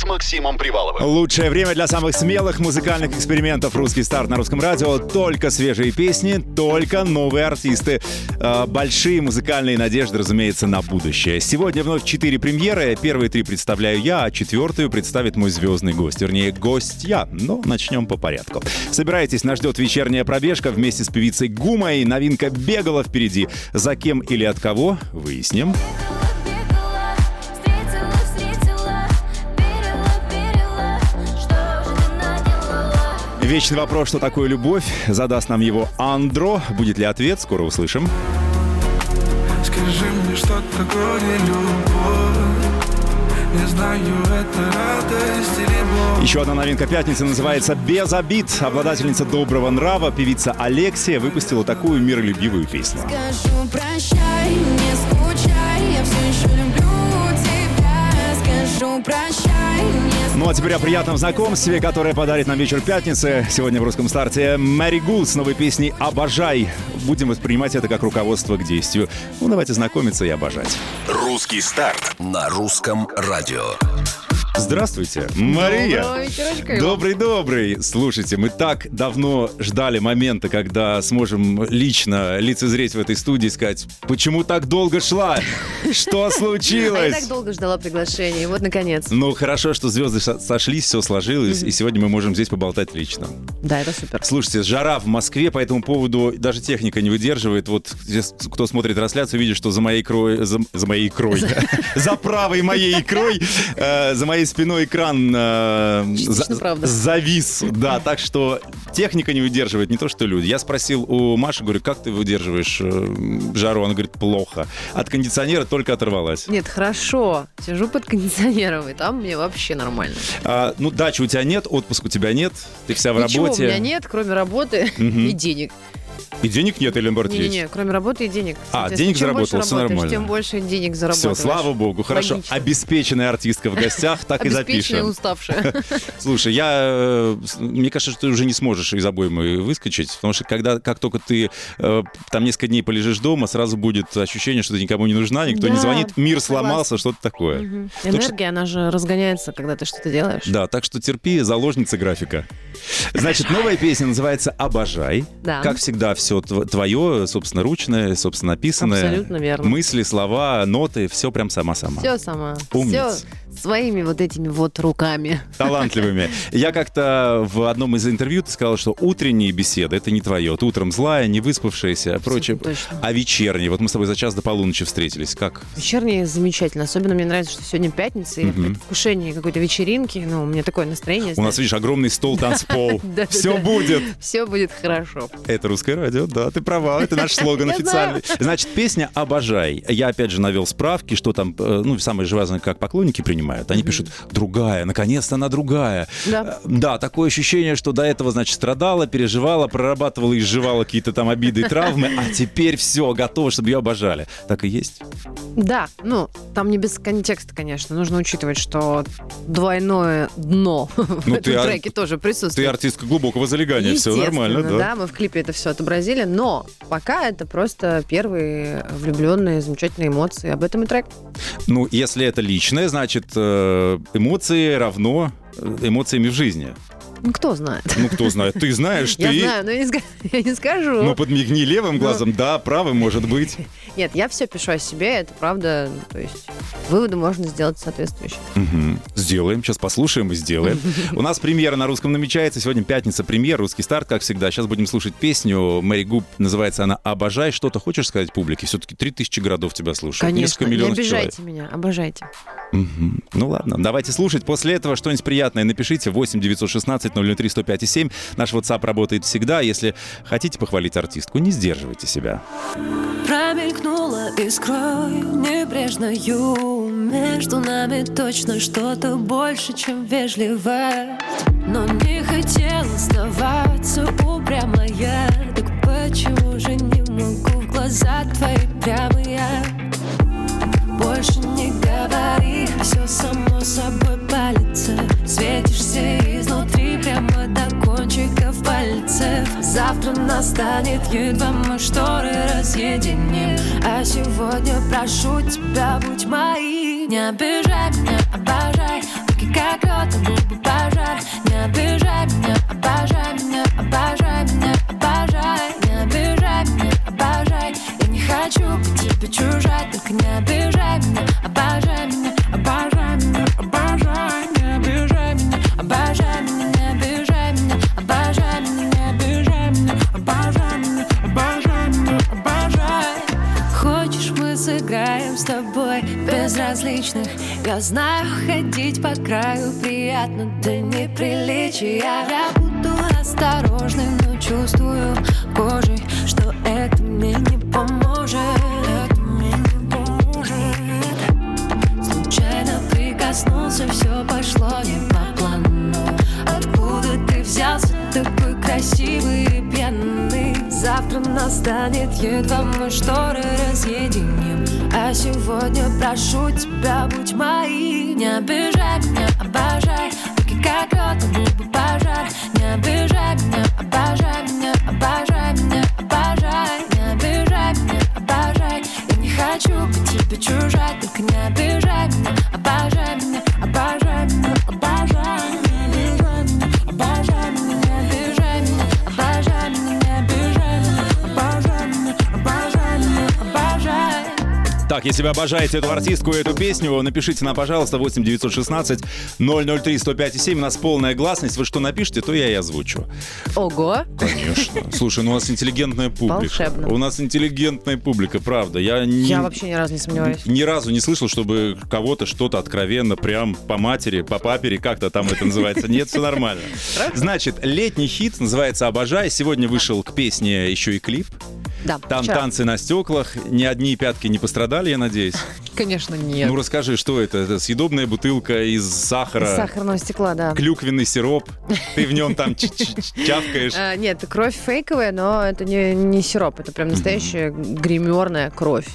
С Максимом Приваловым. Лучшее время для самых смелых музыкальных экспериментов «Русский старт» на русском радио. Только свежие песни, только новые артисты. Э, большие музыкальные надежды, разумеется, на будущее. Сегодня вновь четыре премьеры. Первые три представляю я, а четвертую представит мой звездный гость. Вернее, гость я. Но начнем по порядку. Собирайтесь, нас ждет вечерняя пробежка вместе с певицей Гумой. Новинка бегала впереди. За кем или от кого? Выясним. Бегала, Вечный вопрос, что такое любовь, задаст нам его Андро. Будет ли ответ, скоро услышим. Скажи мне, что такое любовь Не знаю, это радость или боль Еще одна новинка пятницы называется «Без обид». Обладательница доброго нрава, певица Алексия, выпустила такую миролюбивую песню. Скажу прощай, не скучай, я все еще люблю а теперь о приятном знакомстве, которое подарит нам вечер пятницы. Сегодня в русском старте Мэри Гул с новой песней «Обожай». Будем воспринимать это как руководство к действию. Ну давайте знакомиться и обожать. Русский старт на русском радио. Здравствуйте, Мария. Доброго вечерочка, Иван. Добрый-добрый. Слушайте, мы так давно ждали момента, когда сможем лично лицезреть в этой студии и сказать, почему так долго шла? Что А я случилось? так долго ждала приглашения, и вот наконец. Ну, хорошо, что звезды со- сошлись, все сложилось, и сегодня мы можем здесь поболтать лично. Да, это супер. Слушайте, жара в Москве, по этому поводу даже техника не выдерживает. Вот здесь, кто смотрит трансляцию, видит, что за моей икрой, за, за моей икрой, за правой моей икрой, э, за моей спиной экран э, Частично за- завис. Да, так что техника не выдерживает, не то что люди. Я спросил у Маши, говорю, как ты выдерживаешь э, жару? Она говорит, плохо. От кондиционера только оторвалась. Нет, хорошо. Сижу под кондиционером, и там мне вообще нормально. А, ну, дачи у тебя нет, отпуск у тебя нет, ты вся в Ничего работе. у меня нет, кроме работы и денег. И денег нет или наоборот есть? Не-не-не, кроме работы и денег. А, денег чем заработал, работаешь, нормально. Тем больше денег Все, заработаешь. слава богу, хорошо. Логично. Обеспеченная артистка в гостях, так и запишем. уставшая. Слушай, я, э, мне кажется, что ты уже не сможешь из обоймы выскочить, потому что когда, как только ты э, там несколько дней полежишь дома, сразу будет ощущение, что ты никому не нужна, никто не Да, звонит, мир сломался, что-то такое. Мгм. Так что- Энергия, она же разгоняется, когда ты что-то делаешь. Да, так что терпи, заложница графика. Значит, новая песня называется «Обожай». Да. Как всегда, все твое, собственноручное, собственно написанное. Абсолютно верно. Мысли, слова, ноты, все прям сама-сама. Все сама. Умница. Все своими вот этими вот руками. талантливыми. Я как-то в одном из интервью ты сказал, что утренние беседы это не твое. Ты утром злая, не выспавшаяся, прочее. точно. А вечерние? Вот мы с тобой за час до полуночи встретились. Как? Вечерние замечательно. Особенно мне нравится, что сегодня пятница, и в предвкушении какой-то вечеринки. Ну, у меня такое настроение. У нас, видишь, огромный стол, танцпол. Все будет. Все будет хорошо. Это русское радио, да, ты права, это наш слоган Я официальный. Значит, песня «Обожай». Я, опять же, навел справки, что там, э, ну, самое же важное, как поклонники принимают. Они пишут «другая», наконец-то она другая. Да. Э, Да, такое ощущение, что до этого, значит, страдала, переживала, прорабатывала и изживала какие-то там обиды и травмы, а теперь все, готово, чтобы ее обожали. Так и есть. Да, ну, там не без контекста, конечно. Нужно учитывать, что двойное дно в Ну, этом ты ар- треке тоже Ты присутствует. артистка глубокого залегания, все нормально, Естественно, да. мы в клипе это все отобразили, но пока это просто первые влюбленные замечательные эмоции. Об этом и трек. Ну, если это личное, значит, эмоции равно э, эмоциями в жизни. Ну, кто знает. Ну, кто знает, ты знаешь, Я ты... знаю, но я не, ска- я не скажу. Ну, подмигни левым глазом, да, правым, может быть. Нет, я все пишу о себе, это правда. ну, То есть выводы можно сделать соответствующие. Сделаем, сейчас послушаем и сделаем. У нас премьера на русском намечается. Сегодня пятница, премьер, русский старт, как всегда. Сейчас будем слушать песню Мэри Губ, называется она «Обожай». Что-то хочешь сказать публике? Все-таки 3000 городов тебя слушают. Конечно, Несколько не миллионов обижайте человек. меня, обожайте. Ну ладно, давайте слушать. После этого что-нибудь приятное напишите. 8 916 003 105 7. Наш WhatsApp работает всегда. Если хотите похвалить артистку, не сдерживайте себя. Промелькнула искрой небрежною Между нами точно что-то больше, чем вежливо Но не хотела сдаваться упрямая Так почему же не могу в глаза твои прямые Больше не говори, все само собой Завтра настанет, едва мы шторы разъединим. А сегодня прошу тебя, будь моим. Не обижай меня, обожай. Руки как лед, а губы пожар. Не обижай меня, обожай меня, обожай меня, обожай. Не обижай меня, обожай. Я не хочу быть тебе чужой Только не обижай безразличных Я знаю, ходить по краю приятно до неприличия Я буду осторожным, но чувствую кожей Что это мне не поможет. Это мне не поможет. Случайно прикоснулся, все пошло не по плану. Откуда ты взялся такой красивый Завтра настанет, едва мы шторы разъединим. А сегодня прошу тебя, будь моим. Не обижай меня, обожай Руки как лед, губы пожар Не обижай меня, обожай меня, обожай меня, обожай Не обижай меня, обожай Я не хочу быть тебе чужой Так, если вы обожаете эту артистку и эту песню, напишите нам, пожалуйста, 8 916 003 105 7. У нас полная гласность. Вы что напишите, то я и озвучу. Ого. Конечно. Слушай, ну у нас интеллигентная публика. Волшебно. У нас интеллигентная публика, правда. Я, не, Я вообще ни разу не сомневаюсь. ни разу не слышал, чтобы кого-то что-то откровенно прям по матери, по папере, как-то там это называется. Нет, все нормально. Значит, летний хит называется «Обожай». Сегодня вышел к песне еще и клип. Да, Там вчера. танцы на стеклах. Ни одни пятки не пострадали, я надеюсь. Конечно, нет. Ну расскажи, что это? Это съедобная бутылка из сахара, Из сахарного стекла, да. клюквенный сироп. Ты в нем там чавкаешь. А, нет, кровь фейковая, но это не, сироп, это прям настоящая гримерная кровь.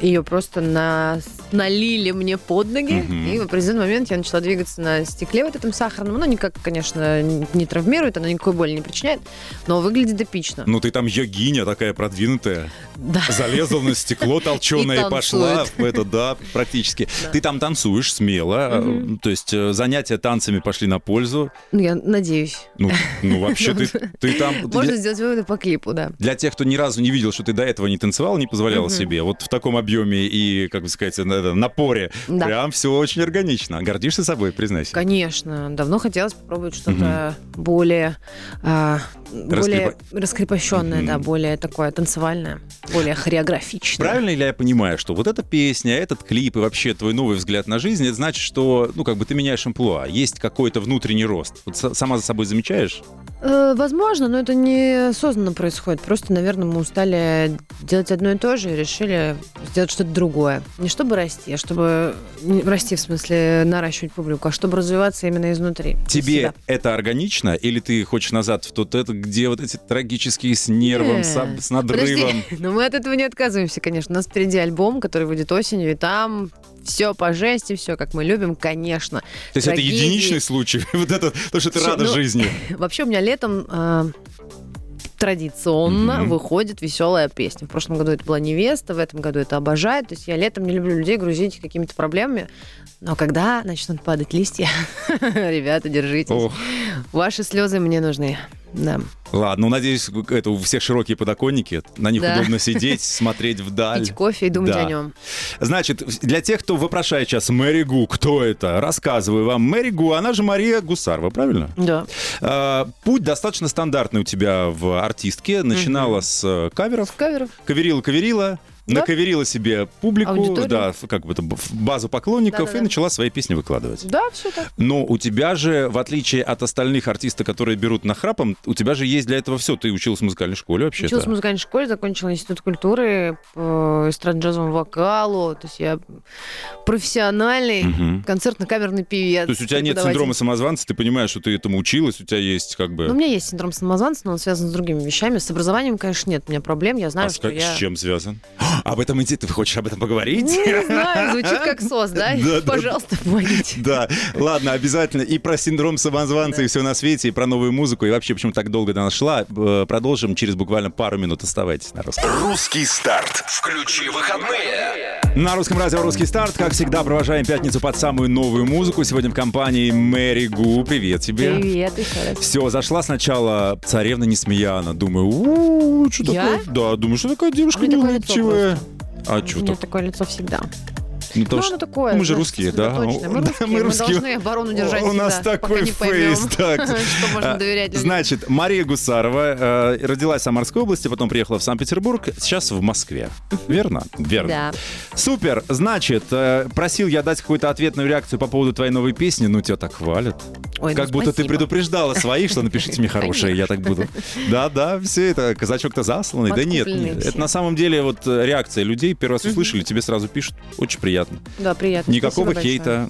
Ее просто на- налили мне под ноги, и в определенный момент я начала двигаться на стекле вот этом сахарном. Ну, никак, конечно, не травмирует, она никакой боли не причиняет, но выглядит эпично. Ну ты там йогиня такая продвинутая. Да. Залезла на стекло толченое И пошла это, да, практически. Ты там танцуешь смело, э, то есть э, занятия танцами пошли на пользу. Ну, я надеюсь. Ну, ну вообще ты, ты там... Можно сделать выводы по клипу, да. для тех, кто ни разу не видел, что ты до этого не танцевал, не позволяла себе, вот в таком объеме и, как бы сказать, на это, напоре, прям все очень органично. Гордишься собой, признайся. Конечно, давно хотелось попробовать что-то более, а, более раскрепощенное, да, более такое танцевальное, более хореографичное. Правильно ли я понимаю, что вот эта песня, этот клип и вообще твой новый взгляд на жизнь, это значит, что, ну, как бы ты меняешь амплуа, есть какой-то внутренний рост. Вот сама за собой замечаешь? Э, возможно, но это не осознанно происходит. Просто, наверное, мы устали делать одно и то же и решили сделать что-то другое. Не чтобы расти, а чтобы... не расти, в смысле, наращивать публику, а чтобы развиваться именно изнутри. из Тебе себя. это органично, или ты хочешь назад в тот это, где вот эти трагические с нервом, с, с надрывом? Подожди, но мы от этого не отказываемся, конечно. У нас впереди альбом, который выйдет осенью, и там все по жести, все как мы любим, конечно. То есть это Трагедии. единичный случай, вот это, то, что ты Слушай, рада ну, жизни. Вообще у меня летом э, традиционно Мгм. выходит веселая песня. В прошлом году это была «Невеста», в этом году это «Обожает». То есть я летом не люблю людей грузить какими-то проблемами. Но когда начнут падать листья, ребята, держитесь. Ваши слезы мне нужны. Да. Ладно, ну, надеюсь, это у всех широкие подоконники, на них Да. удобно сидеть, смотреть вдаль. Пить кофе и думать Да. о нем. Значит, для тех, кто вопрошает сейчас Мэри Гу, кто это, рассказываю вам. Мэри Гу, она же Мария Гусарова, правильно? Да. А, Путь достаточно стандартный у тебя в артистке. Начинала с э, каверов, Каверов. каверила-каверила, Да. наковерила себе публику, Аудиторию. да, как бы это, базу поклонников Да-да-да. и начала свои песни выкладывать. Да, все так. Но у тебя же, в отличие от остальных артистов, которые берут на храпом, у тебя же есть для этого все. Ты училась в музыкальной школе вообще-то. Училась в музыкальной школе, закончила институт культуры по эстрадно-джазовому вокалу. То есть я профессиональный Мгм. концертно-камерный певец. То есть у тебя нет синдрома самозванца, ты понимаешь, что ты этому училась, у тебя есть как бы... Ну, у меня есть синдром самозванца, но он связан с другими вещами. С образованием, конечно, нет у меня проблем. Я знаю, а с, что как- я... с чем связан? Об этом идти, ты хочешь об этом поговорить? Не знаю, звучит как сос, да? Да, да. Пожалуйста, помогите. Да, ладно, обязательно. И про синдром самозванца, и все на свете, и про новую музыку, и вообще, почему так долго до нас шла. Э, Продолжим через буквально пару минут. Оставайтесь на русском. Русский старт. Включи выходные. На русском радио «Русский старт», как всегда, провожаем пятницу под самую новую музыку. Сегодня в компании Мэри Гу. Привет тебе. Привет еще раз. Все, зашла сначала царевна Несмеяна. Думаю, у что Я? такое? Да, думаю, что такая девушка У меня лицо неулыбчивая. А У что меня так? такое лицо всегда. Ну, потому ну, что такое. мы же русские, да? сосредоточенное. Мы русские, мы должны оборону держать У нас такой фейс, так. что можно А, доверять. Значит, Мария Гусарова э, родилась в Самарской области, потом приехала в Санкт-Петербург, сейчас в Москве. Верно? Верно. Да. Супер. Значит, э, просил я дать какую-то ответную реакцию по поводу твоей новой песни. Ну, тебя так хвалят. Ой, как ну, будто ты спасибо. предупреждала своих, что напишите мне хорошее, я так буду. Да, да, все это, казачок-то засланный. Да нет, нет. Это на самом деле вот э, реакция людей. Первый раз услышали, тебе сразу пишут. Очень приятно. Да, приятно. Никакого Спасибо большое. хейта.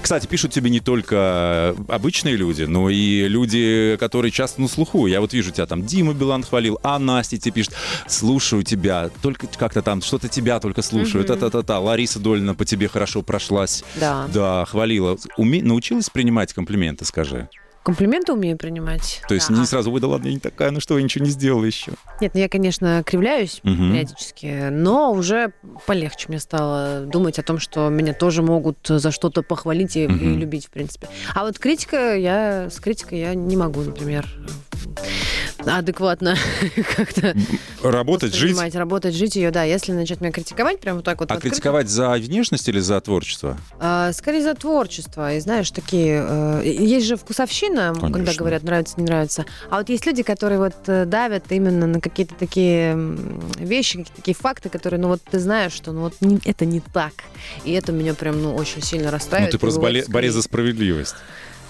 Кстати, пишут тебе не только обычные люди, но и люди, которые часто на слуху. Я вот вижу тебя там, Дима Билан хвалил, а Настя тебе пишет, слушаю тебя, только как-то там, что-то тебя только слушаю, та-та-та-та. Лариса Долина по тебе хорошо прошлась. Да. Да, хвалила. Уме... Научилась принимать комплименты, скажи? Комплименты умею принимать. То есть Да. не сразу, ладно, я не такая, ну что, я ничего не сделала еще. Нет, ну я, конечно, кривляюсь Мгм. периодически, но уже полегче мне стало думать о том, что меня тоже могут за что-то похвалить и, и Мгм. любить, в принципе. А вот критика, я с критикой я не могу, например, адекватно как-то Работать, жить. работать, жить ее, да. Если начать меня критиковать, прям вот так вот А открыто, критиковать за внешность или за творчество? а, скорее за творчество. И знаешь, такие... э, есть же вкусовщина, когда Конечно. говорят нравится, не нравится. А вот есть люди, которые вот э, давят именно на какие-то такие вещи, какие-то такие факты, которые, ну вот ты знаешь, что ну вот не- это не так. И это меня прям, ну, очень сильно Ну, расстраивает. ты и просто борец за справедливость.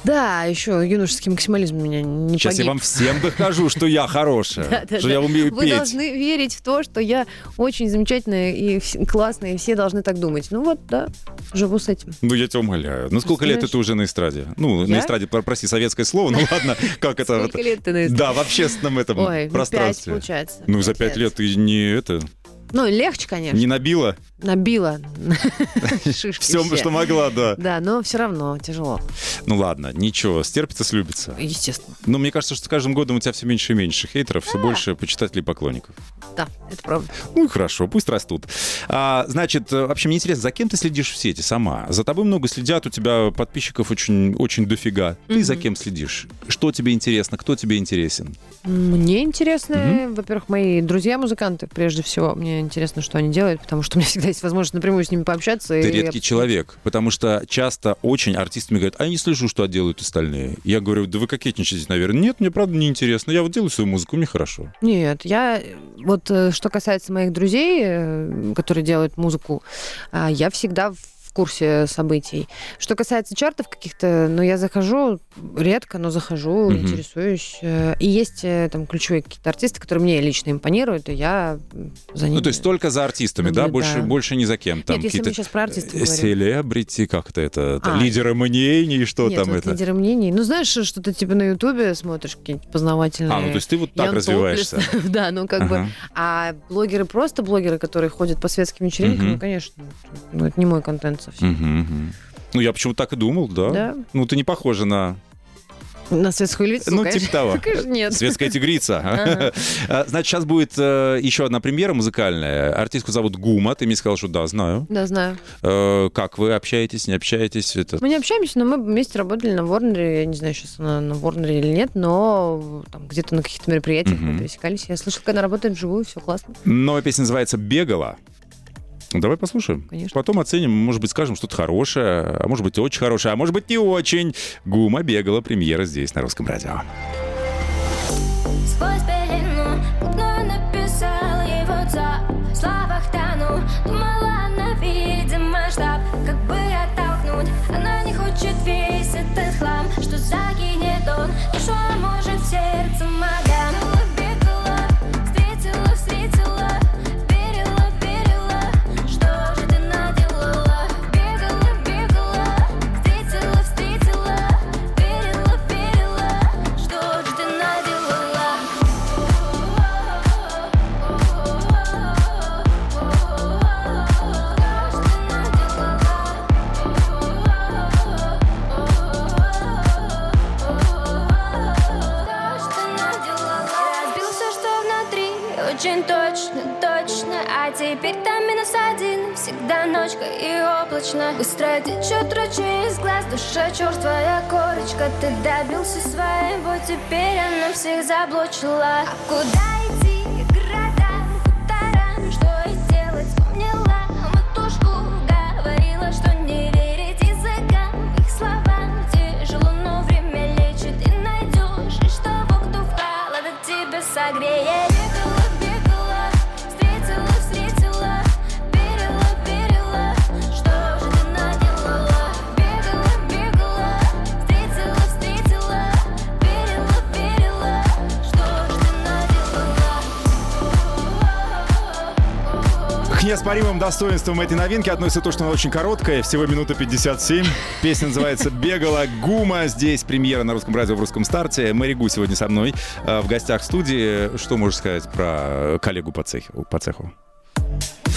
Да, еще юношеский максимализм меня не Сейчас я погиб. вам всем докажу, что я хорошая, что я умею Вы петь. должны верить в то, что я очень замечательная и классная, и все должны так думать. Ну вот, да, живу с этим. Ну, я тебя умоляю. Ну, сколько лет ты уже на эстраде? Ну, на Я? эстраде, про- прости, советское слово, ну ладно, как это... Сколько лет ты на эстраде? Да, в общественном этом Ой, ну, пять, пространстве. получается. Ну, за пять лет ты не это, Ну, легче, конечно. не набила Набила шишки все, все. что могла, да. Да, но все равно тяжело, Ну ладно, ничего, стерпится, слюбится. естественно. Но мне кажется, что с каждым годом у тебя все меньше и меньше хейтеров, все больше почитателей и поклонников. Да, это правда. Ну и хорошо, пусть растут. А, значит, э, вообще мне интересно, за кем ты следишь в сети сама? За тобой много следят, у тебя подписчиков очень, очень дофига. Ты за кем следишь? Что тебе интересно? Кто тебе интересен? Мне интересно, во-первых, мои друзья-музыканты, прежде всего. Мне интересно, что они делают, потому что меня всегда есть возможность напрямую с ними пообщаться. Ты и редкий человек, потому что часто очень артисты мне говорят, а я не слышу, что делают остальные. Я говорю, да вы кокетничаете, наверное. Нет, мне правда не интересно. Я вот делаю свою музыку, мне хорошо. Нет, я вот э, что касается моих друзей, э, которые делают музыку, а, я всегда в курсе событий. Что касается чартов каких-то, ну, я захожу редко, но захожу, Мгм. интересуюсь. Э, И есть э, там ключевые какие-то артисты, которые мне лично импонируют, и я за ними... Ну, то есть только за артистами, да? Больше, Наблюдаю. больше ни за кем. Там Нет, если мы какие-то сейчас про артистов э, говорим. селебрити, как-то это, А. лидеры мнений, что Нет, там вот это. лидеры мнений. Ну, знаешь, что ты типа на Ютубе смотришь какие-нибудь познавательные... А, ну то есть ты вот так Ян развиваешься. Топлес. Да, ну как бы... Ага. А блогеры, просто блогеры, которые ходят по светским вечеринкам, Мгм. ну, конечно, ну, это не мой контент совсем. Мгм, мгм. Ну, я почему-то так и думал, да. Да. Ну, ты не похожа на... На светскую львицу, Ну, конечно. типа того. Конечно, нет. Светская тигрица. Ага. А, Значит, сейчас будет э, еще одна премьера музыкальная. Артистку зовут Гума. Ты мне сказал, что да, знаю. Да, знаю. Э, Как вы общаетесь, не общаетесь? Это... Мы не общаемся, но мы вместе работали на Ворнере. Я не знаю, сейчас она на Ворнере или нет, но там где-то на каких-то мероприятиях мы пересекались. Я слышала, как она работает вживую, все классно. Новая песня называется «Бегала». Ну, Давай послушаем. Конечно. Потом оценим, может быть, скажем что-то хорошее, а может быть, очень хорошее, а может быть, не очень. Гума бегала, премьера здесь, на русском радио. Очень точно, точно. А теперь там минус один. Всегда ночка и облачно. Быстро течет ручей из глаз. Душа черствая корочка. Ты добился своего. Теперь она всех заблочила. А куда неоспоримым достоинствам этой новинки относится то, что она очень короткая, всего минута 57. Песня называется «Бегала Гума». Здесь премьера на русском радио в русском старте. Мэри Гу сегодня со мной э, в гостях в студии. Что можешь сказать про коллегу по цеху? По цеху?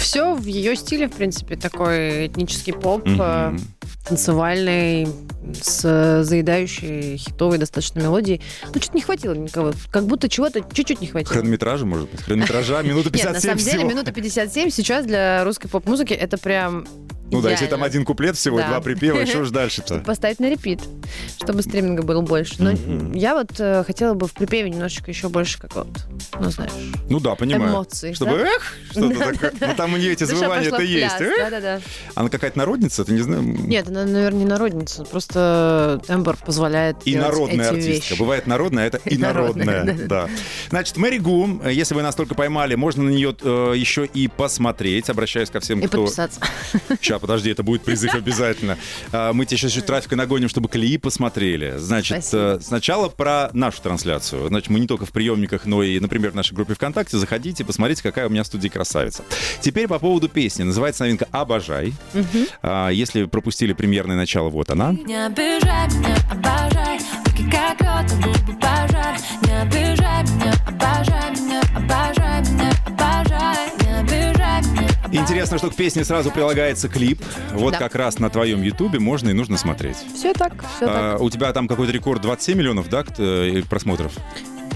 Все в ее стиле, в принципе, такой этнический поп, э, танцевальный, с заедающей хитовой достаточно мелодией. Ну, что-то не хватило никого. Как будто чего-то чуть-чуть не хватило. Хронометража, может быть? Хронометража минута Нет, 57 на самом деле, минута 57 сейчас для русской поп-музыки это прям Ну да, если там один куплет всего, и Да. два припева, и что ж дальше-то? поставить на репит, чтобы стриминга было больше. Но я вот э, хотела бы в припеве немножечко еще больше как вот, ну знаешь, Ну да, понимаю. эмоций. Чтобы да? эх, что-то такое. Ну там у нее эти завывания-то есть. Да-да-да. Она какая-то народница, ты не знаю? Нет, она, наверное, не народница. Просто тембр позволяет И народная артистка. вещи. Бывает народная, а это и Народная. Да. Значит, Мэри Гу, э, если вы нас только поймали, можно на нее э, еще и посмотреть. Обращаюсь ко всем, И кто... подписаться. Сейчас, подожди, это будет призыв обязательно. А, Мы тебе сейчас еще трафика нагоним, чтобы клип посмотрели. Значит, Спасибо. э, сначала про нашу трансляцию. Значит, мы не только в приемниках, но и, например, в нашей группе ВКонтакте. Заходите, посмотрите, какая у меня в студии красавица. Теперь по поводу песни. Называется новинка «Обожай». А, Если пропустили премьерное начало, вот она. Не обижай меня, обожай Руки как лед, губы пожар Не обижай меня, обожай меня Обожай меня, Интересно, что к песне сразу прилагается клип. Вот Да. как раз на твоем ютубе можно и нужно смотреть. Все так, все А, так. у тебя там какой-то рекорд 27 миллионов, да, э, просмотров?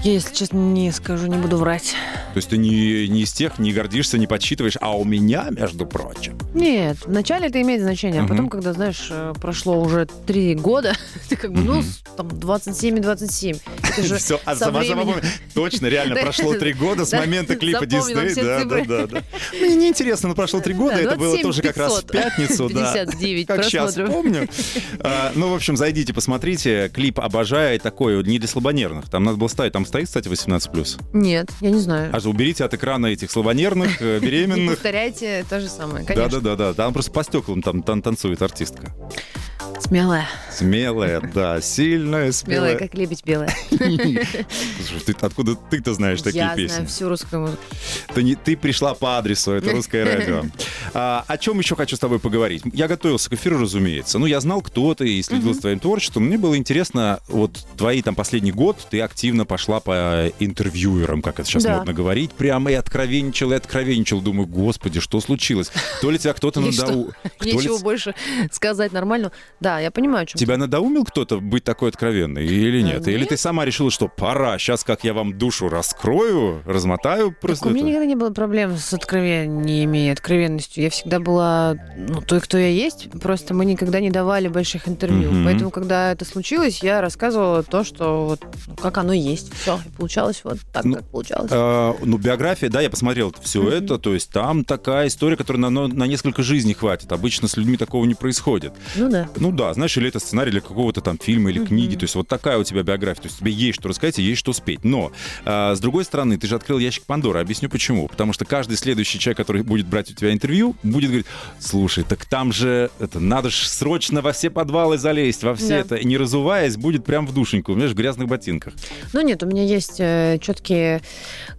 Я, если честно, не скажу, не буду врать. То есть ты не, не из тех, не гордишься, не подсчитываешь, а у меня, между прочим. Нет, вначале это имеет значение, а Мгм. потом, когда, знаешь, э, прошло уже три года, ты как бы, ну, Мгм. с- там, 27 и 27. Это же Все, а со сама временем. Точно, реально, Да. прошло три года с Да, момента клипа запомнила Дисней. все Да, да, цифры. да, да. Мне неинтересно, но прошло три года, Да, это было 27 тоже как раз в 500. пятницу. да. 59 Как сейчас просмотров. помню. А, Ну, в общем, зайдите, посмотрите. Клип «Обожаю» такой, не для слабонервных. Там надо было ставить, там стоит, кстати, 18+. Нет, я не знаю. Аж уберите от экрана этих слабонервных, э, беременных. повторяйте то же самое, конечно. Да-да-да, там просто по стеклам там танцует артистка. Смелая. Смелая, да, сильная, Смелая, смелая. как лебедь белая. Слушай, ты, откуда ты-то знаешь такие Я песни? знаю всю русскую музыку. Ты, не, ты пришла по адресу, это русское радио. А, о чем еще хочу с тобой поговорить? Я готовился к эфиру, разумеется. Ну, я знал, кто ты, и следил за твоим творчеством. Мне было интересно, вот твои там последний год, ты активно пошла по интервьюерам, как это сейчас Да. модно говорить, прямо и откровенничал, и откровенничал. Думаю, господи, что случилось? То ли тебя кто-то надоумил... что? Нечего больше сказать нормально. Да, я понимаю, о чем Тебя надоумил кто-то быть такой откровенной или нет? Э, Или нет. ты сама решила, что пора, сейчас как я вам душу раскрою, размотаю Так просто у меня никогда не было проблем с откровениями и откровенностью. Я всегда была ну, той, кто я есть. Просто мы никогда не давали больших интервью. Мгм. Поэтому, когда это случилось, я рассказывала то, что вот ну, как оно есть. Все, и получалось вот так, Ну, как получалось. А, ну, биография, да, я посмотрел все Мгм. это, то есть там такая история, которая на, на- на несколько жизней хватит. Обычно с людьми такого не происходит. Ну да. Ну да, знаешь, или это сценарий для какого-то там фильма или Мгм. книги, то есть вот такая у тебя биография, то есть тебе есть что рассказать и есть что спеть. Но, а, с другой стороны, ты же открыл ящик Пандоры, объясню почему. Потому что каждый следующий человек, который будет брать у тебя интервью, будет говорить, слушай, так там же, это, надо же срочно во все подвалы залезть, во все Да. это, и не разуваясь, будет прям в душеньку, знаешь, в грязных ботинках. Ну нет, у меня есть четкие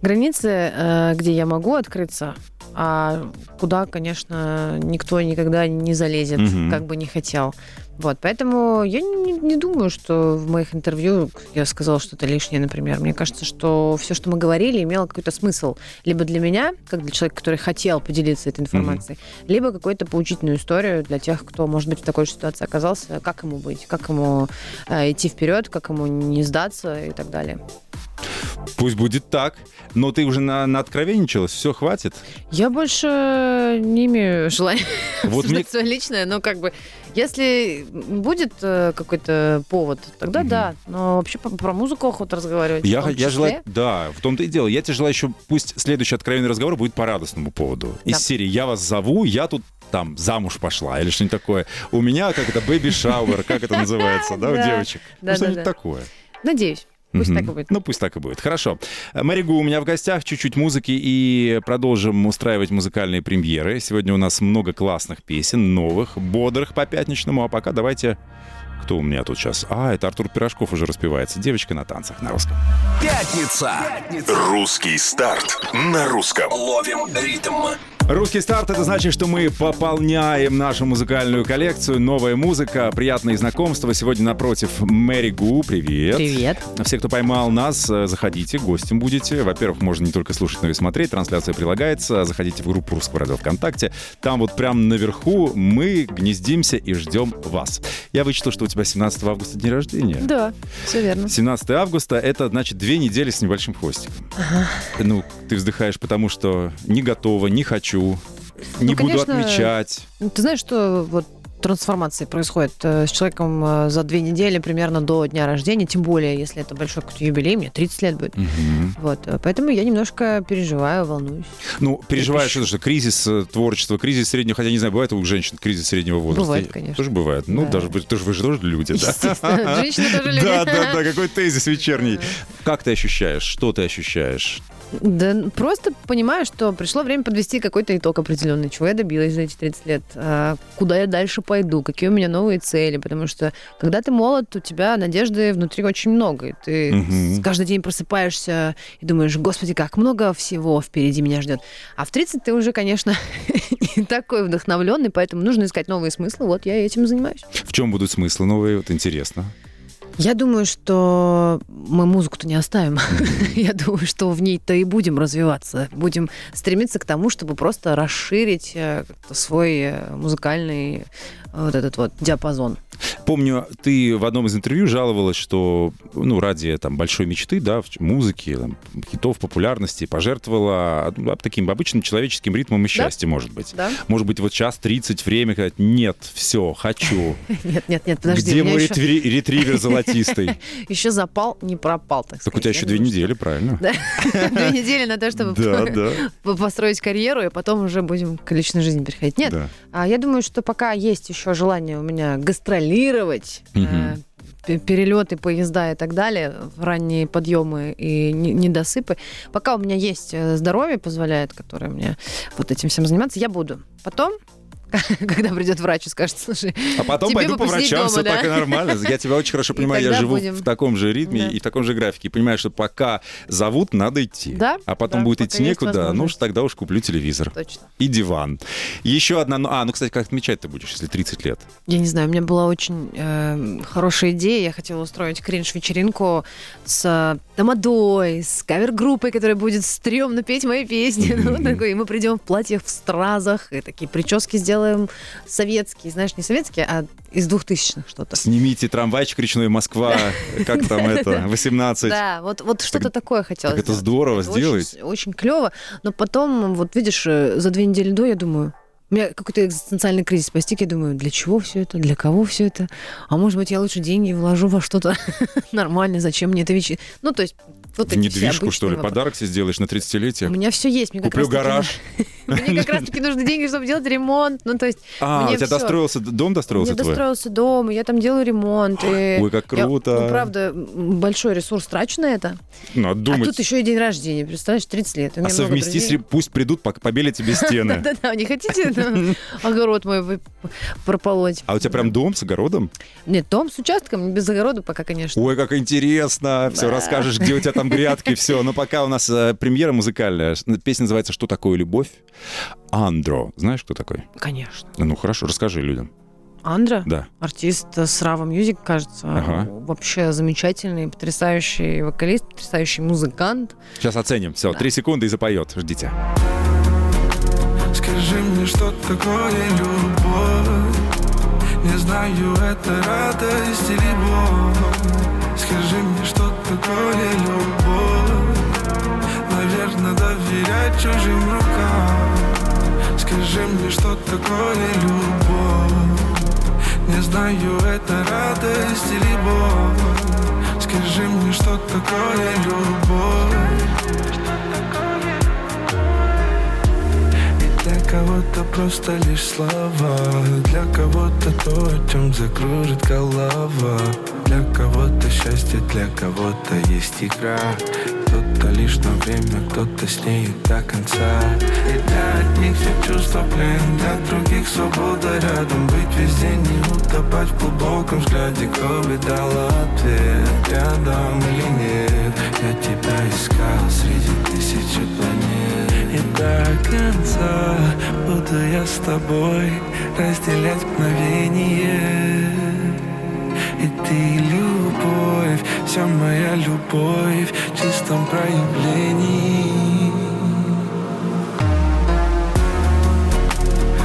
границы, э, где я могу открыться, а куда, конечно, никто никогда не залезет, Мгм. как бы не хотел. Вот, поэтому я не, не думаю, что в моих интервью я сказала что-то лишнее, например. Мне кажется, что все, что мы говорили, имело какой-то смысл. Либо для меня, как для человека, который хотел поделиться этой информацией, либо какую-то поучительную историю для тех, кто, может быть, в такой же ситуации оказался, как ему быть, как ему э, идти вперед, как ему не сдаться и так далее. Пусть будет так. Но ты уже на, на откровенничалась, все, хватит. Я больше не имею желания Вот мне- свое личное, но как бы, если будет э, какой-то повод, тогда да. Но вообще по- про музыку охота разговаривать. Я, в том я числе. желаю, да, в том-то и дело. Я тебе желаю еще, пусть следующий откровенный разговор будет по радостному поводу. Из Да. серии «Я вас зову, я тут там замуж пошла» или что-нибудь такое. У меня как это, baby shower, как это называется, да, у Да. девочек? Ну, что-нибудь такое. Надеюсь. Пусть Мгм. так и будет. Ну, пусть так и будет. Хорошо. Mary Gu у меня в гостях, чуть-чуть музыки и продолжим устраивать музыкальные премьеры. Сегодня у нас много классных песен, новых, бодрых по пятничному. А пока давайте... Кто у меня тут сейчас? А, это Артур Пирожков уже распевается. Девочка на танцах на русском. Пятница. Русский старт на русском. Ловим ритм. Русский старт — это значит, что мы пополняем нашу музыкальную коллекцию. Новая музыка, приятные знакомства. Сегодня напротив Мэри Гу. Привет. Привет. Все, кто поймал нас, э, заходите, гостем будете. Во-первых, можно не только слушать, но и смотреть. Трансляция прилагается. Заходите в группу Русского радио ВКонтакте. Там вот прям наверху мы гнездимся и ждем вас. Я вычитал, что у тебя 17 августа день рождения. Да, все верно. 17 августа — это, значит, две недели с небольшим хвостиком. Ну, ты вздыхаешь, потому что не готова, не хочу, не Ну, буду конечно, отмечать. Ну, Ты знаешь, что вот трансформации происходит э, с человеком э, за две недели примерно до дня рождения, тем более, если это большой какой-то юбилей, мне 30 лет будет. Мгм. Вот, э, поэтому я немножко переживаю, волнуюсь. Ну, переживаешь, что, что кризис творчества, кризис среднего, хотя не знаю, бывает у женщин кризис среднего возраста. Бывает, конечно. Тоже бывает. Ну, Да. даже тоже вы же тоже люди, да? Женщины тоже люди. Да, да, да, какой тезис вечерний. Как ты ощущаешь? Что ты ощущаешь? Да просто понимаю, что пришло время подвести какой-то итог определенный, чего я добилась за эти 30 лет, а, куда я дальше пойду, какие у меня новые цели, потому что когда ты молод, у тебя надежды внутри очень много, и ты с- каждый день просыпаешься и думаешь, господи, как много всего впереди меня ждет. А в 30 ты уже, конечно, не такой вдохновленный, поэтому нужно искать новые смыслы, вот я этим занимаюсь. В чем будут смыслы новые? Вот интересно. Я думаю, что мы музыку-то не оставим. Я думаю, что в ней-то и будем развиваться. Будем стремиться к тому, чтобы просто расширить э, свой э, музыкальный э, вот этот вот диапазон. Помню, ты в одном из интервью жаловалась, что ну, ради там, большой мечты, да, музыки, там, хитов, популярности пожертвовала ну, таким обычным человеческим ритмом и счастьем, может быть. Да? Может быть, вот час 30 время, сказать, нет, все, хочу. Нет, нет, нет, подожди. Где мой ретривер золотистый? еще запал не пропал, так Так у тебя еще две недели, правильно? Да. Две недели на то, чтобы Да, да. по- построить карьеру, и потом уже будем к личной жизни переходить. Нет, Да. А я думаю, что пока есть еще желание у меня гастролировать, Мгм. э, перелеты, поезда и так далее, ранние подъемы и не- недосыпы, пока у меня есть э, здоровье, позволяет, которое мне вот этим всем заниматься, я буду. Потом, когда придет врач и скажет, слушай, А потом тебе пойду по врачам, дома, все да? так и нормально. Я тебя очень хорошо понимаю, я живу будем. в таком же ритме Да. и в таком же графике. И понимаю, что пока зовут, надо идти. Да, А потом да, будет идти некуда, ну уж тогда уж куплю телевизор. точно. И диван. Еще одна... ну, А, ну, кстати, как отмечать ты будешь, если 30 лет? Я не знаю, у меня была очень э, хорошая идея. Я хотела устроить кринж-вечеринку с э, тамадой, с кавер-группой, которая будет стрёмно петь мои песни. Ну, Мгм. такой, и мы придем в платьях, в стразах, и такие прически сделаем советские, знаешь, не советские, а из двухтысячных что-то. Снимите трамвайчик речной Москва, как там это, 18. Да, вот, вот что-то такое хотелось. Это здорово сделать. Очень, очень клево. Но потом, вот видишь, э, за две недели до я думаю, у меня какой-то экзистенциальный кризис постиг. Я думаю, для чего все это? Для кого все это? А может быть, я лучше деньги вложу во что-то нормальное? Зачем мне это вещи? Ну, то есть, вот В недвижку, что ли, вопросы. подарок себе сделаешь на 30-летие? У меня все есть. Мне Куплю гараж. Мне как раз-таки нужны деньги, чтобы делать ремонт. Ну, то есть, А, у тебя достроился, дом достроился твой? достроился дом, я там делаю ремонт. Ой, как круто. ну, правда, большой ресурс трачу на это. Надо А думать. тут еще и день рождения, представляешь, 30 лет. А совмести, пусть придут, побелят тебе стены. Да-да, не хотите ну, огород мой прополоть? А у тебя прям дом с огородом? Нет, дом с участком, без огорода пока, конечно. Ой, как интересно. Все, расскажешь, где у тебя там грядки, все. Но пока у нас э, премьера музыкальная. Песня называется «Что такое любовь?» Андро. Знаешь, кто такой? Конечно. Ну, хорошо, расскажи людям. Андро, Да. артист с Raava Music, кажется, Ага. вообще замечательный, потрясающий вокалист, потрясающий музыкант. Сейчас оценим. Все, три секунды и запоет. Ждите. Скажи мне, что такое любовь Не знаю, это радость или боль Скажи мне, что такое любовь. Наверное, доверять чужим рукам. Скажи мне, что такое любовь? Не знаю, это радость или боль. Скажи мне, что такое любовь? Кого-то просто лишь слова. Для кого-то то, о чем закружит голова. Для кого-то счастье, для кого-то есть игра. Кто-то лишь на время, кто-то с ней до конца. И для одних все чувства плен, для других свобода рядом. Быть везде, не утопать в глубоком взгляде. Кто бы дал ответ, рядом или нет? Я тебя искал среди тысячи планет И до конца. Буду я с тобой Разделять мгновение. И ты любовь, вся моя любовь в чистом проявлении.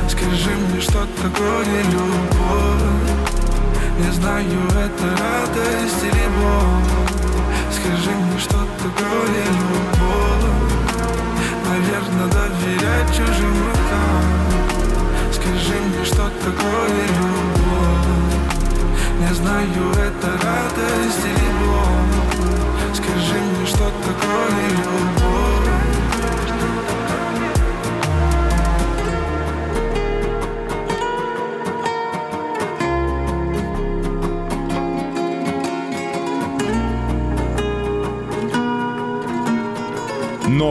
Скажи мне, что такое любовь? Не знаю, это радость или боль. Скажи мне, что такое любовь Наверное, доверять чужим рукам Скажи мне, что такое любовь? Не знаю, это радость или боль. Скажи мне, что такое любовь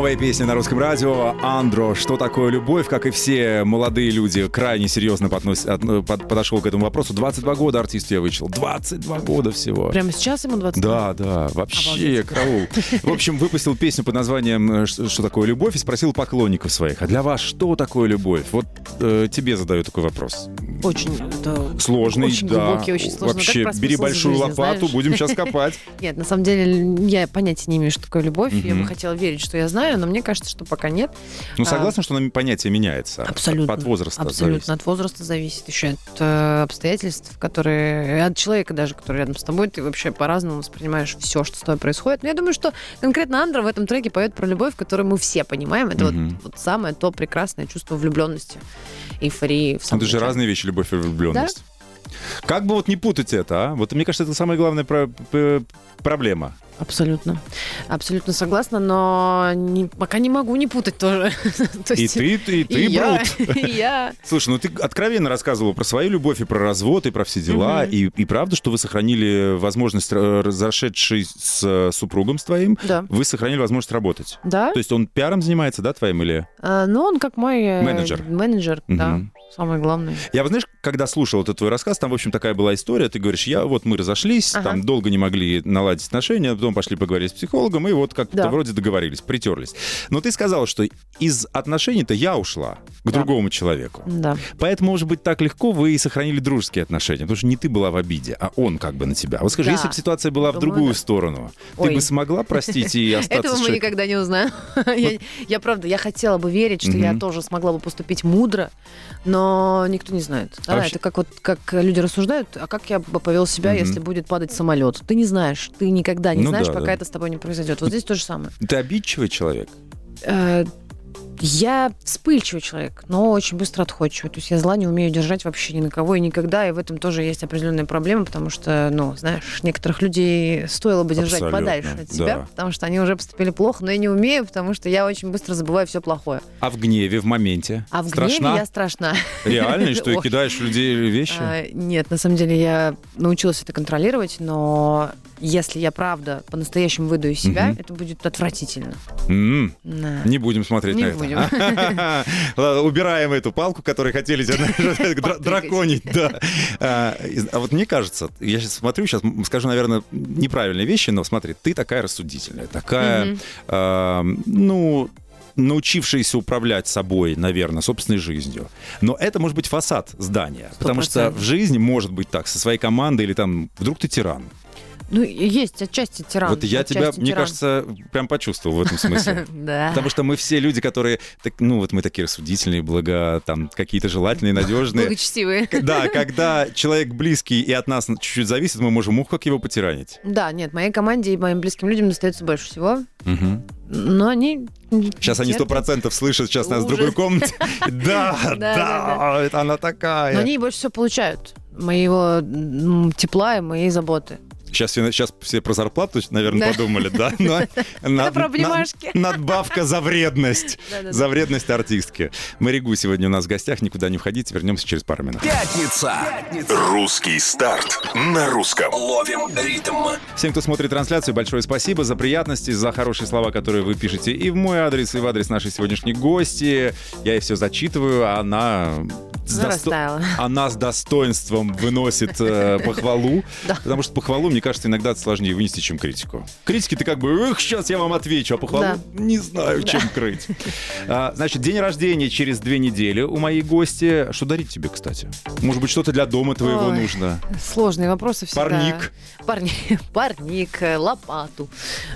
Новая песня на русском радио «Андро. Что такое любовь?» Как и все молодые люди, крайне серьезно поднос- от- под- подошел к этому вопросу. 22 года артист я вычел. 22 года всего. Прямо сейчас ему 20 Да, да, вообще, Обалдеть. караул. В общем, выпустил песню под названием э, «Что такое любовь» и спросил поклонников своих, а для вас что такое любовь? Вот э, тебе задаю такой вопрос. Очень это Сложный, Очень да. глубокий, очень сложный. Вообще, бери большую жизни, лопату, знаешь? будем сейчас копать. Нет, на самом деле я понятия не имею, что такое любовь. Я бы хотела верить, что я знаю, но мне кажется, что пока нет. Ну, А, согласна, что нам понятие меняется? Абсолютно. От возраста Абсолютно. зависит. От возраста зависит. Еще от э, обстоятельств, которые... От человека даже, который рядом с тобой. Ты вообще по-разному воспринимаешь все, что с тобой происходит. Но я думаю, что конкретно Андра в этом треке поет про любовь, которую мы все понимаем. Это Мгм. вот, вот самое то прекрасное чувство влюбленности, эйфории. В Ну, самом Это же начале. разные вещи, любовь и влюбленность. Как бы вот не путать это, а? Вот мне кажется, это самая главная про- проблема. Абсолютно. Абсолютно согласна, но не- пока не могу не путать тоже. То И есть ты, ты, и ты, и я, Брут. и я. Слушай, ну ты откровенно рассказывала про свою любовь и про развод, и про все дела. И, и правда, что вы сохранили возможность, разошедшись с э, супругом с твоим, Да. вы сохранили возможность работать. Да? То есть он пиаром занимается, да, твоим или... А, Ну, он как мой... э, Менеджер. Менеджер, да. Самое главное. Я, вот, знаешь, когда слушал этот твой рассказ, там, в общем, такая была история. Ты говоришь, я вот мы разошлись, Ага. там долго не могли наладить отношения, потом пошли поговорить с психологом, и вот как-то Да. вроде договорились, притерлись. Но ты сказала, что из отношений-то я ушла к Да. другому человеку. Да. Поэтому, может быть, так легко вы и сохранили дружеские отношения, потому что не ты была в обиде, а он как бы на тебя. Вот скажи, Да. если бы ситуация была в Думаю, другую да. сторону, Ой. ты бы смогла простить и остаться Этого мы никогда не узнаем. Я, правда, я хотела бы верить, что я тоже смогла бы поступить мудро, но никто не знает. Да, А вообще- Это как вот как люди рассуждают, а как я бы повел себя, Мгм. если будет падать самолет? Ты не знаешь, ты никогда не Ну знаешь, да, пока да. это с тобой не произойдет. Вот здесь то же самое. Ты обидчивый человек? Я вспыльчивый человек, но очень быстро отходчивый. То есть я зла не умею держать вообще ни на кого и никогда. И в этом тоже есть определенная проблема, потому что, ну, знаешь, некоторых людей стоило бы держать Абсолютно, подальше от себя, да. потому что они уже поступили плохо, но я не умею, потому что я очень быстро забываю все плохое. А в гневе, в моменте? А в Страшна? гневе я страшна. Реально? И что, и кидаешь людей вещи? А, Нет, на самом деле я научилась это контролировать, но если я правда по-настоящему выйду из себя, Мгм. это будет отвратительно. М, Да. Не будем смотреть Не на это. будем. Ладно, Убираем эту палку, которую хотели драконить. Да. А а вот мне кажется, я сейчас смотрю, сейчас скажу, наверное, неправильные вещи, но смотри, ты такая рассудительная, такая, а, ну, научившаяся управлять собой, наверное, собственной жизнью. Но это может быть фасад здания. Потому что в жизни может быть так, со своей командой или там вдруг ты тиран. Ну, есть отчасти тиран. Вот я тебя, отчасти мне тиран. кажется, прям почувствовал в этом смысле. Да. Потому что мы все люди, которые, так, ну вот мы такие рассудительные, благо, там, какие-то желательные, надежные. Благочестивые. Да, когда человек близкий и от нас чуть-чуть зависит, мы можем ух, как его потиранить. Да, нет, моей команде и моим близким людям достается больше всего. Но они... Сейчас они сто процентов слышат сейчас нас в другой комнате. Да, Да, она Но такая. они больше всего получают. Моего тепла и моей заботы. Сейчас все, сейчас все про зарплату, наверное, Да. подумали, да? Но над- про над- обнимашки. Надбавка за вредность. Да-да-да. За вредность артистки. Маригу сегодня у нас в гостях. Никуда не входите. Вернемся через пару минут. Пятница. Русский старт на русском. Ловим ритм. Всем, кто смотрит трансляцию, большое спасибо за приятности, за хорошие слова, которые вы пишете и в мой адрес, и в адрес нашей сегодняшней гости. Я ей все зачитываю, а она... Ну, досто-. Она с достоинством выносит э, похвалу, Да. потому что похвалу, мне кажется, иногда это сложнее вынести, чем критику. Критики ты как бы, эх, сейчас я вам отвечу, а похвалу Да. не знаю, чем крыть. А, значит, день рождения через две недели у моей гости. Что дарить тебе, кстати? Может быть, что-то для дома твоего Ой. нужно? Сложные вопросы всегда. Парник. Парни- Парник, э, лопату.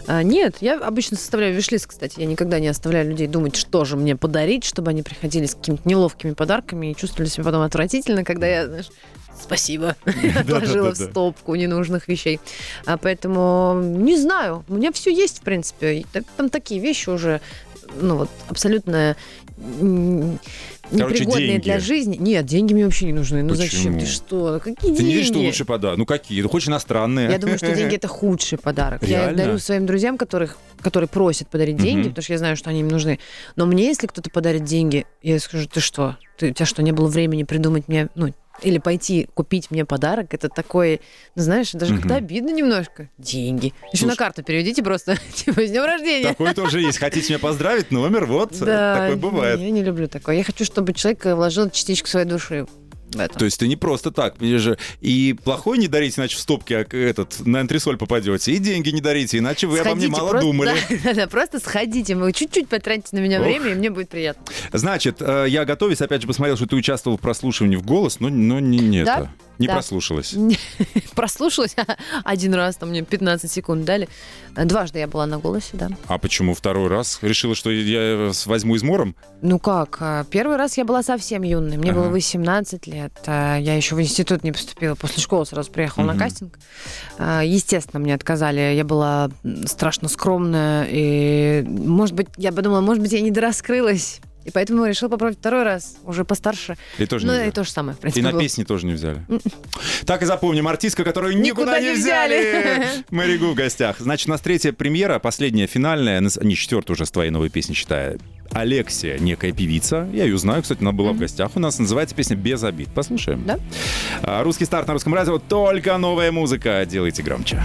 А, Нет, я обычно составляю виш кстати. Я никогда не оставляю людей думать, что же мне подарить, чтобы они приходили с какими-то неловкими подарками и чувствовали себя потом отвратительно, когда я, знаешь, спасибо, отложила в стопку ненужных вещей. А поэтому не знаю, у меня все есть, в принципе. Там такие вещи уже, ну вот, абсолютно Короче, непригодные деньги. для жизни. Нет, деньги мне вообще не нужны. Ну Почему? зачем? Ты что? Какие Ты деньги? не видишь, что лучше подарок? Ну какие? Ну хочешь иностранные? Я думаю, что деньги это худший подарок. Я Реально? их дарю своим друзьям, которых, которые просят подарить деньги, Мгм. потому что я знаю, что они им нужны. Но мне, если кто-то подарит деньги, я скажу, ты что? Ты, у тебя что, не было времени придумать мне, ну, или пойти купить мне подарок? Это такое, ну, знаешь, даже Мгм. как-то обидно немножко. Деньги. Еще на Слушай- карту переведите просто, типа, с днем рождения. Такое тоже есть. Хотите меня поздравить? Номер, вот. Да, Такое бывает. Я не люблю такое. Я хочу, чтобы человек вложил частичку своей души в это. То есть ты не просто так, же, и плохой не дарите, иначе в стопке а, этот, на антресоль попадете, и деньги не дарите, иначе вы обо мне Сходите, мало просто- думали. Да, да, да, просто сходите, вы чуть-чуть потратите на меня Ох. время, и мне будет приятно. Значит, э, я готовясь, опять же, посмотрел, что ты участвовал в прослушивании в голос, но, но не, не Да, это. Не да. прослушалась. Прослушалась один раз, там мне 15 секунд дали. Дважды я была на голосе, да. А почему второй раз? Решила, что я возьму измором? Ну как, а, первый раз я была совсем юной, мне Ага. было 18 лет, а, я еще в институт не поступила, после школы сразу приехала Мгм. на кастинг. А, Естественно, мне отказали, я была страшно скромная, и, может быть, я подумала, может быть, я не дораскрылась, и поэтому решила попробовать второй раз, уже постарше. И тоже Ну и то же самое, в И принципе, на было. песни тоже не взяли. Так и запомним, артистка, которую никуда, Никуда не взяли. взяли. Маригу в гостях. Значит, у нас третья премьера, последняя, финальная, не четвертая уже с твоей новой песни, считаю. Алексия, некая певица. Я ее знаю, кстати, она была в гостях у нас. Называется песня «Без обид». Послушаем. Да. А, Русский старт на русском радио. Только новая музыка. Делайте громче.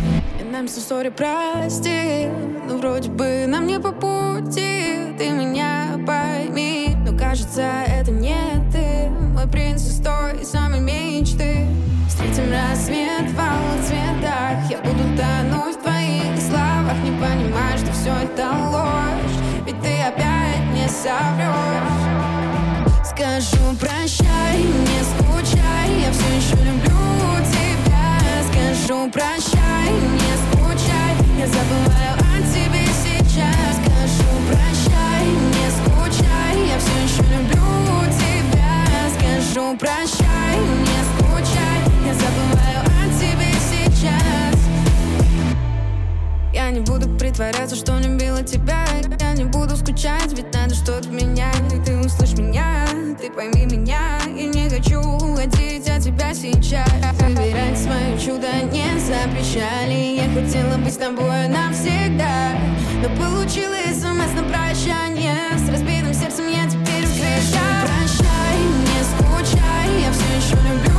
I'm so sorry, прости Ну, вроде бы нам не по пути Ты меня пойми Но кажется, это не ты Мой принц из той самой мечты Встретим рассвет в алых цветах Я буду тонуть в твоих словах Не понимаю, что все это ложь Ведь ты опять соврешь Скажу прощай, не скучай Я все еще люблю тебя. Скажу прощай, не скучай Я забываю о тебе сейчас. Скажу прощай, не скучай Я все еще люблю тебя. Скажу прощай, не скучай Я забываю о тебе сейчас. Я не буду притворяться, что любила тебя скучать, ведь надо что-то менять. И ты услышь меня, ты пойми меня. Я не хочу уходить от тебя сейчас. Выбирать свое чудо не запрещали. Я хотела быть с тобой навсегда. Но получила смс на прощание. С разбитым сердцем я теперь скричаю Прощай, не скучай Я все еще люблю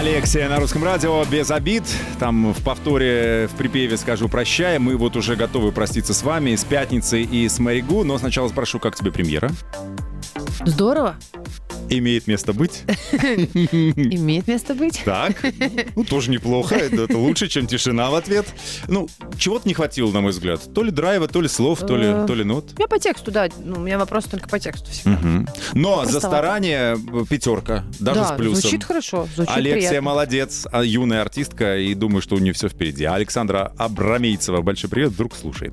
Алексия на русском радио без обид. Там в повторе, в припеве скажу прощай. Мы вот уже готовы проститься с вами с пятницей и с Маригу. Но сначала спрошу, как тебе премьера? Здорово. Имеет место быть. Имеет место быть. Так, ну тоже неплохо. Это, лучше, чем тишина в ответ. Ну, чего-то не хватило, на мой взгляд. То ли драйва, то ли слов, то ли, Э, то ли нот. Я по тексту, да. Ну, у меня вопрос только по тексту всегда. Но за старание э, пятерка, даже да, с плюсом. звучит хорошо, звучит Алексия молодец, а юная артистка, и думаю, что у нее все впереди. Александра Абрамейцева, большой привет, вдруг слушает.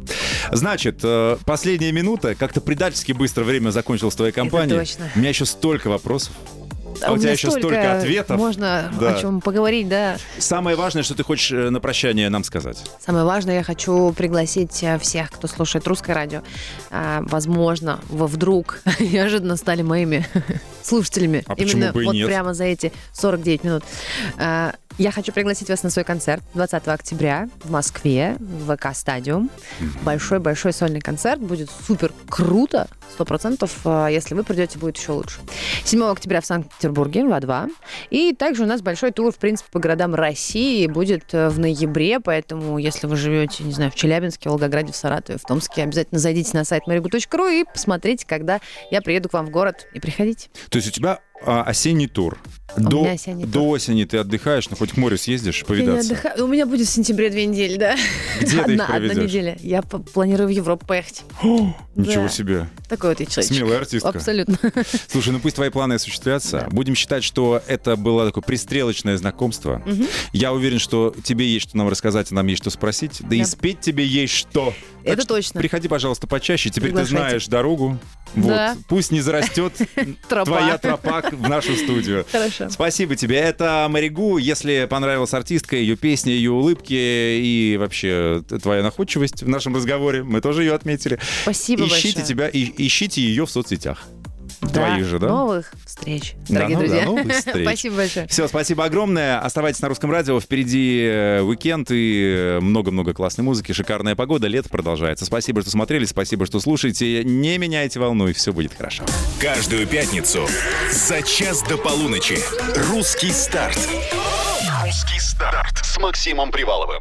Значит, э, последняя минута, как-то предательски быстро время закончилось в твоей компании. У меня еще столько вопросов. А у тебя еще столько ответов. Можно Да. о чем поговорить, да. Самое важное, что ты хочешь э, на прощание нам сказать. Самое важное, я хочу пригласить э, всех, кто слушает русское радио. А, Возможно, вы вдруг неожиданно стали моими слушателями. А почему Именно вот нет? прямо за эти 49 минут. А, Я хочу пригласить вас на свой концерт 20 октября в Москве, в ВК Стадиум. Большой-большой сольный концерт. Будет супер круто. Сто процентов. А, Если вы придете, будет еще лучше. 7 октября в Санкт-Петербурге, в А2. И также у нас большой тур, в принципе, по городам России будет э, в ноябре, поэтому если вы живете, не знаю, в Челябинске, Волгограде, в Саратове, в Томске, обязательно зайдите на сайт marigu.ru и посмотрите, когда я приеду к вам в город, и приходите. То есть у тебя а, осенний тур. До, меня осенний тур. до осени ты отдыхаешь, ну хоть к морю съездишь, Я повидаться. отдыхаю. У меня будет в сентябре две недели, да? Где ты их одна, одна неделя. Я планирую в Европу поехать. Ничего Да. себе. Такой вот я человечек. Смелая артистка. Абсолютно. Слушай, ну пусть твои планы осуществятся. Будем считать, что это было такое пристрелочное знакомство. Я уверен, что тебе есть что нам рассказать, а нам есть что спросить. Да, и Да. спеть тебе есть что. Так Это что точно. Приходи, пожалуйста, почаще. Теперь ты знаешь дорогу. Вот. Да. Пусть не зарастет твоя тропа в нашу студию. Хорошо. Спасибо тебе. Это Маригу. Если понравилась артистка, ее песни, ее улыбки и вообще твоя находчивость в нашем разговоре, мы тоже ее отметили. Спасибо ищите тебя и ищите ее в соцсетях. Да. Твоих же, да? Новых встреч, Да, дорогие ну да, друзья. новых встреч. Спасибо большое. Все, спасибо огромное. Оставайтесь на русском радио. Впереди э, уикенд и э, много-много классной музыки. Шикарная погода. Лето продолжается. Спасибо, что смотрели. Спасибо, что слушаете. Не меняйте волну, и все будет хорошо. Каждую пятницу за час до полуночи. Русский старт. Русский старт с Максимом Приваловым.